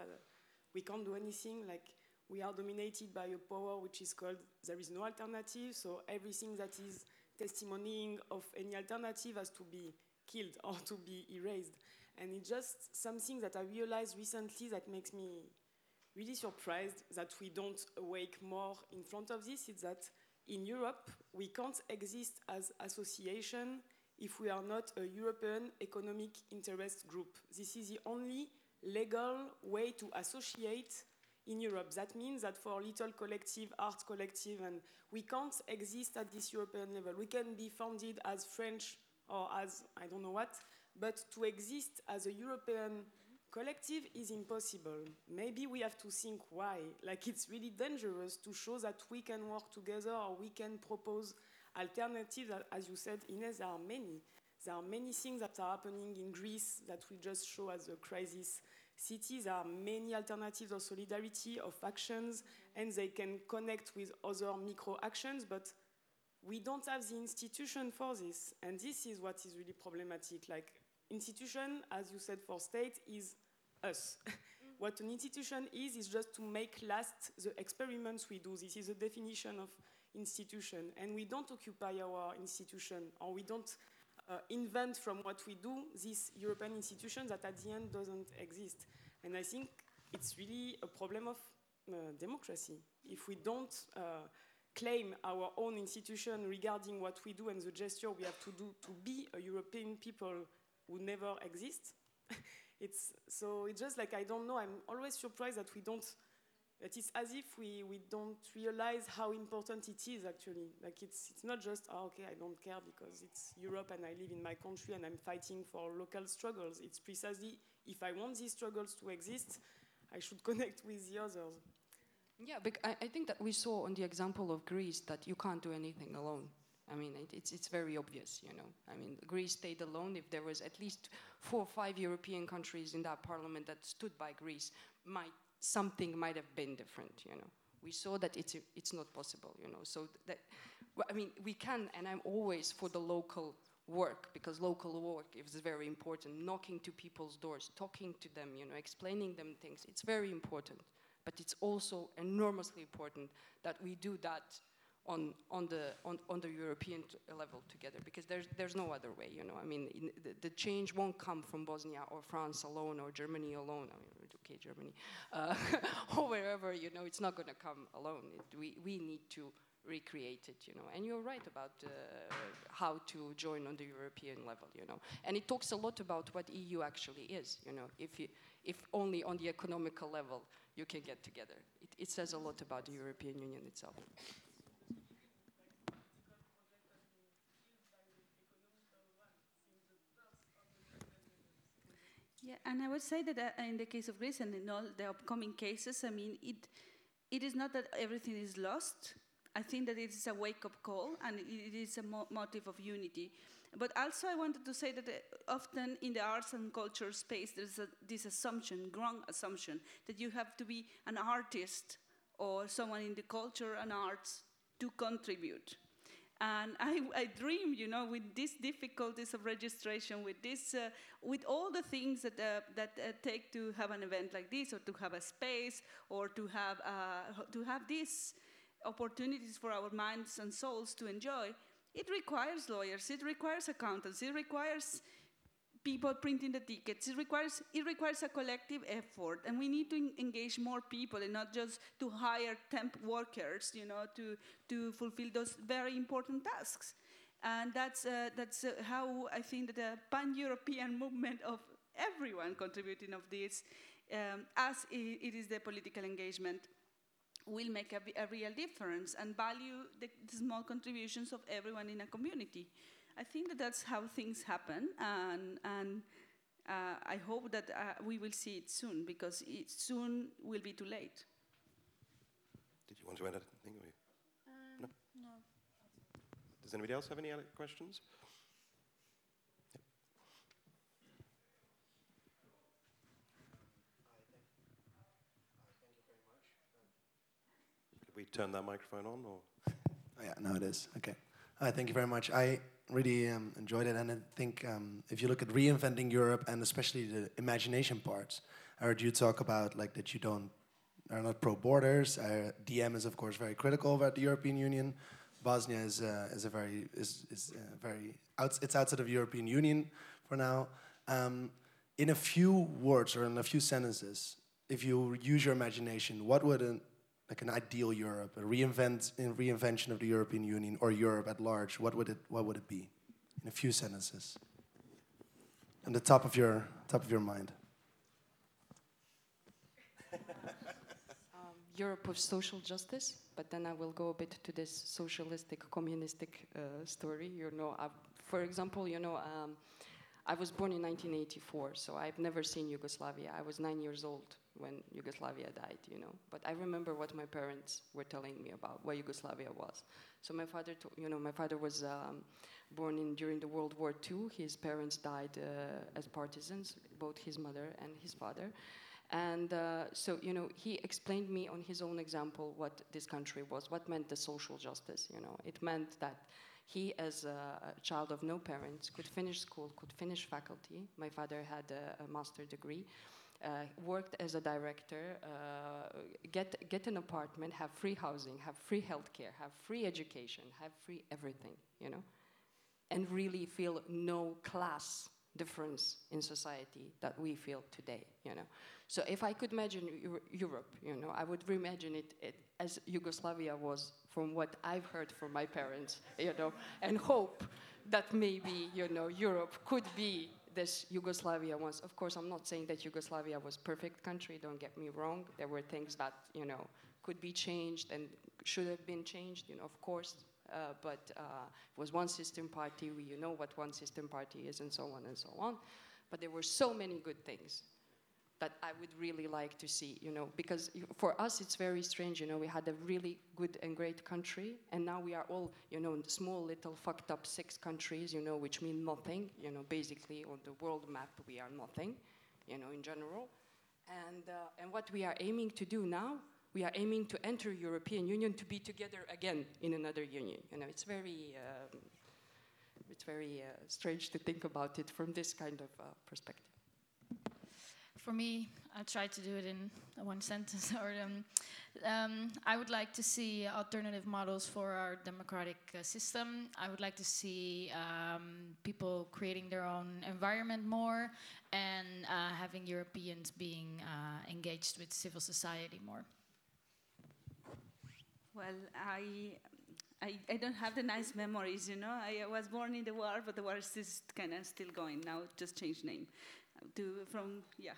we can't do anything, like we are dominated by a power which is called there is no alternative, so everything that is testimonying of any alternative has to be killed or to be erased. And it's just something that I realized recently that makes me really surprised that we don't awake more in front of this, is that in Europe, we can't exist as association if we are not a European economic interest group. This is the only legal way to associate in Europe. That means that for little collective, art collective, and we can't exist at this European level. We can be founded as French or as I don't know what, but to exist as a European collective is impossible. Maybe we have to think why. Like it's really dangerous to show that we can work together or we can propose alternatives. As you said, Ines, there are many. There are many things that are happening in Greece that we just show as a crisis cities. Are many alternatives of solidarity, of actions, and they can connect with other micro actions, but we don't have the institution for this. And this is what is really problematic. Like institution, as you said, for state is us. what an institution is, is just to make last the experiments we do. This is a definition of institution. And we don't occupy our institution, or we don't uh, invent from what we do this European institution that at the end doesn't exist. And I think it's really a problem of uh, democracy. If we don't uh, claim our own institution regarding what we do and the gesture we have to do to be a European people who never exist. it's so it's just like I don't know. I'm always surprised that we don't. That it's as if we, we don't realize how important it is actually. Like it's it's not just oh, okay I don't care because it's Europe and I live in my country and I'm fighting for local struggles. It's precisely if I want these struggles to exist, I should connect with the others. Yeah, but I, I think that we saw on the example of Greece that you can't do anything alone. I mean, it, it's, it's very obvious, you know. I mean, Greece stayed alone. If there was at least four or five European countries in that parliament that stood by Greece, might, something might have been different, you know. We saw that it's, it's not possible, you know. So, that, I mean, we can, and I'm always for the local work because local work is very important. Knocking to people's doors, talking to them, you know, explaining them things. It's very important. But it's also enormously important that we do that on, on, the, on, on the European level together because there's, there's no other way, you know. I mean, the, the, change won't come from Bosnia or France alone or Germany alone. I mean, okay, Germany, uh, or wherever, you know, it's not going to come alone. It, we, we need to recreate it, you know. And you're right about uh, how to join on the European level, you know. And it talks a lot about what EU actually is, you know. If, you, if only on the economical level you can get together. It, it says a lot about the European Union itself. Yeah, and I would say that uh, in the case of Greece and in all the upcoming cases, I mean, it, it is not that everything is lost. I think that it is a wake-up call and it is a mo motive of unity. But also I wanted to say that uh, often in the arts and culture space, there's a, this assumption, wrong assumption, that you have to be an artist or someone in the culture and arts to contribute. And I, I dream, you know, with these difficulties of registration, with this, uh, with all the things that uh, that uh, take to have an event like this, or to have a space, or to have uh, to have these opportunities for our minds and souls to enjoy. It requires lawyers. It requires accountants. It requires people printing the tickets. It requires, it requires a collective effort, and we need to engage more people and not just to hire temp workers, you know, to, to fulfill those very important tasks. And that's, uh, that's uh, how I think that the pan-European movement of everyone contributing of this, um, as it is the political engagement, will make a real difference and value the, the small contributions of everyone in a community. I think that that's how things happen, and, and uh, I hope that uh, we will see it soon because it soon will be too late. Did you want to add anything? or you- no? Does anybody else have any other questions? Yep. Could we turn that microphone on, or? Oh, yeah, no, it is. Okay. Uh, thank you very much. I really um, enjoyed it, and I think um, if you look at reinventing Europe and especially the imagination parts, I heard you talk about like that you don't are not pro borders. Uh, DM is of course very critical about the European Union. Bosnia is uh, is a very is is uh, very outs- it's outside of European Union for now. Um, in a few words or in a few sentences, if you use your imagination, what would an like an ideal Europe, a reinvent, a reinvention of the European Union or Europe at large, what would it, what would it be? In a few sentences. On the top of your, top of your mind. um, Europe of social justice, but then I will go a bit to this socialistic, communistic uh, story. You know, i for example, you know, um, I was born in 1984, so I've never seen Yugoslavia. I was nine years old when Yugoslavia died, you know. But I remember what my parents were telling me about what Yugoslavia was. So my father, you know, my father was um, born in during the World War II. His parents died uh, as partisans, both his mother and his father. And uh, so, you know, he explained me on his own example what this country was, what meant the social justice, you know. It meant that he, as a, child of no parents, could finish school, could finish faculty. My father had a, a master degree. Uh, worked as a director, uh, get get an apartment, have free housing, have free healthcare, have free education, have free everything, you know, and really feel no class difference in society that we feel today, you know. So if I could imagine Euro- Europe, you know, I would reimagine it, it as Yugoslavia was from what I've heard from my parents, you know, and hope that maybe, you know, Europe could be this Yugoslavia was, Of course, I'm not saying that Yugoslavia was perfect country, don't get me wrong. There were things that, you know, could be changed and should have been changed, you know, of course. Uh, but uh, it was one system party, we, you know what one system party is, and so on and so on. But there were so many good things that I would really like to see, you know, because for us it's very strange, you know, we had a really good and great country, and now we are all, you know, small little fucked up six countries, you know, which mean nothing, you know, basically on the world map we are nothing, you know, in general. And, uh, and what we are aiming to do now, we are aiming to enter European Union to be together again in another union. You know, it's very, um, it's very uh, strange to think about it from this kind of uh, perspective. For me, I try to do it in one sentence. Or um, um, I would like to see alternative models for our democratic uh, system. I would like to see um, people creating their own environment more, and uh, having Europeans being uh, engaged with civil society more. Well, I, I, I don't have the nice memories, you know. I was born in the war, but the war is kind of still going now. Just changed name to from yeah.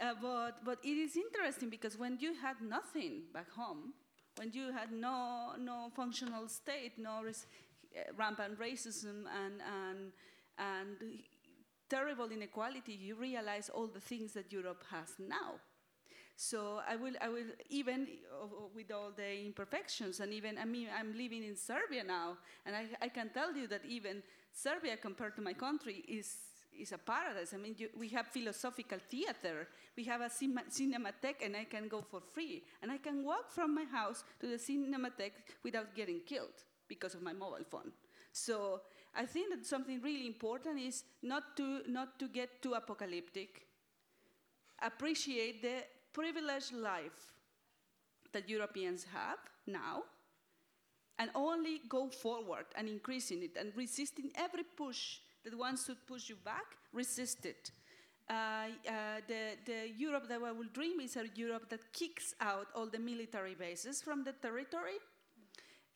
Uh, but but it is interesting because when you had nothing back home, when you had no no functional state, no uh, rampant racism and and and terrible inequality, you realize all the things that Europe has now. So I will, I will even uh, with all the imperfections, and even I mean, I'm living in Serbia now, and I, I can tell you that even Serbia, compared to my country, is is a paradise. I mean, you, we have philosophical theater, we have a cima- cinematheque, and I can go for free, and I can walk from my house to the cinematheque without getting killed. because of my mobile phone. So I think that something really important is not to, not to get too apocalyptic, appreciate the privileged life that Europeans have now, and only go forward and increasing it and resisting every push that wants to push you back, resist it. Uh, uh, the, the Europe that I will dream is a Europe that kicks out all the military bases from the territory.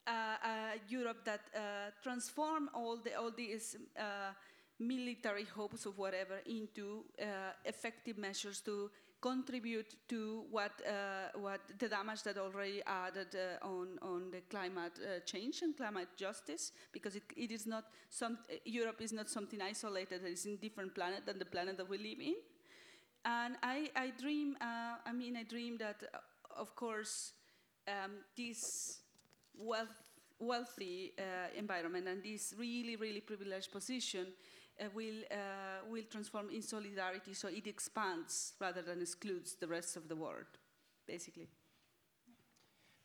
Uh, a Europe that uh, transform all the all these uh, military hopes of whatever into uh, effective measures to contribute to what, uh, what the damage that already added uh, on, on the climate uh, change and climate justice, because it, it is not some, Europe is not something isolated, it is a different planet than the planet that we live in. And I, I dream, uh, I mean, I dream that, uh, of course, um, this wealth, wealthy uh, environment and this really, really privileged position uh, will, uh, will transform in solidarity so it expands rather than excludes the rest of the world, basically.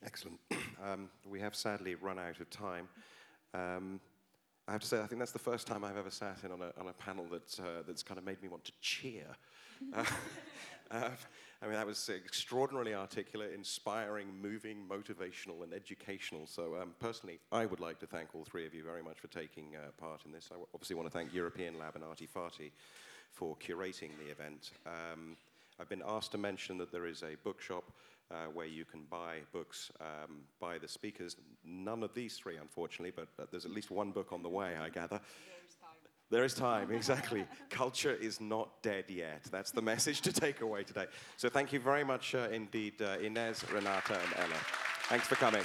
Excellent. Um, we have sadly run out of time. Um, I have to say, I think that's the first time I've ever sat in on a, on a panel that's, uh, that's kind of made me want to cheer. I mean, that was extraordinarily articulate, inspiring, moving, motivational, and educational. So, um, personally, I would like to thank all three of you very much for taking uh, part in this. I obviously want to thank European Lab and Arty Farty for curating the event. Um, I've been asked to mention that there is a bookshop uh, where you can buy books um, by the speakers. None of these three, unfortunately, but there's at least one book on the way, I gather. There is time, exactly. Culture is not dead yet. That's the message to take away today. So thank you very much uh, indeed, uh, Inez, Renata, and Ella. Thanks for coming.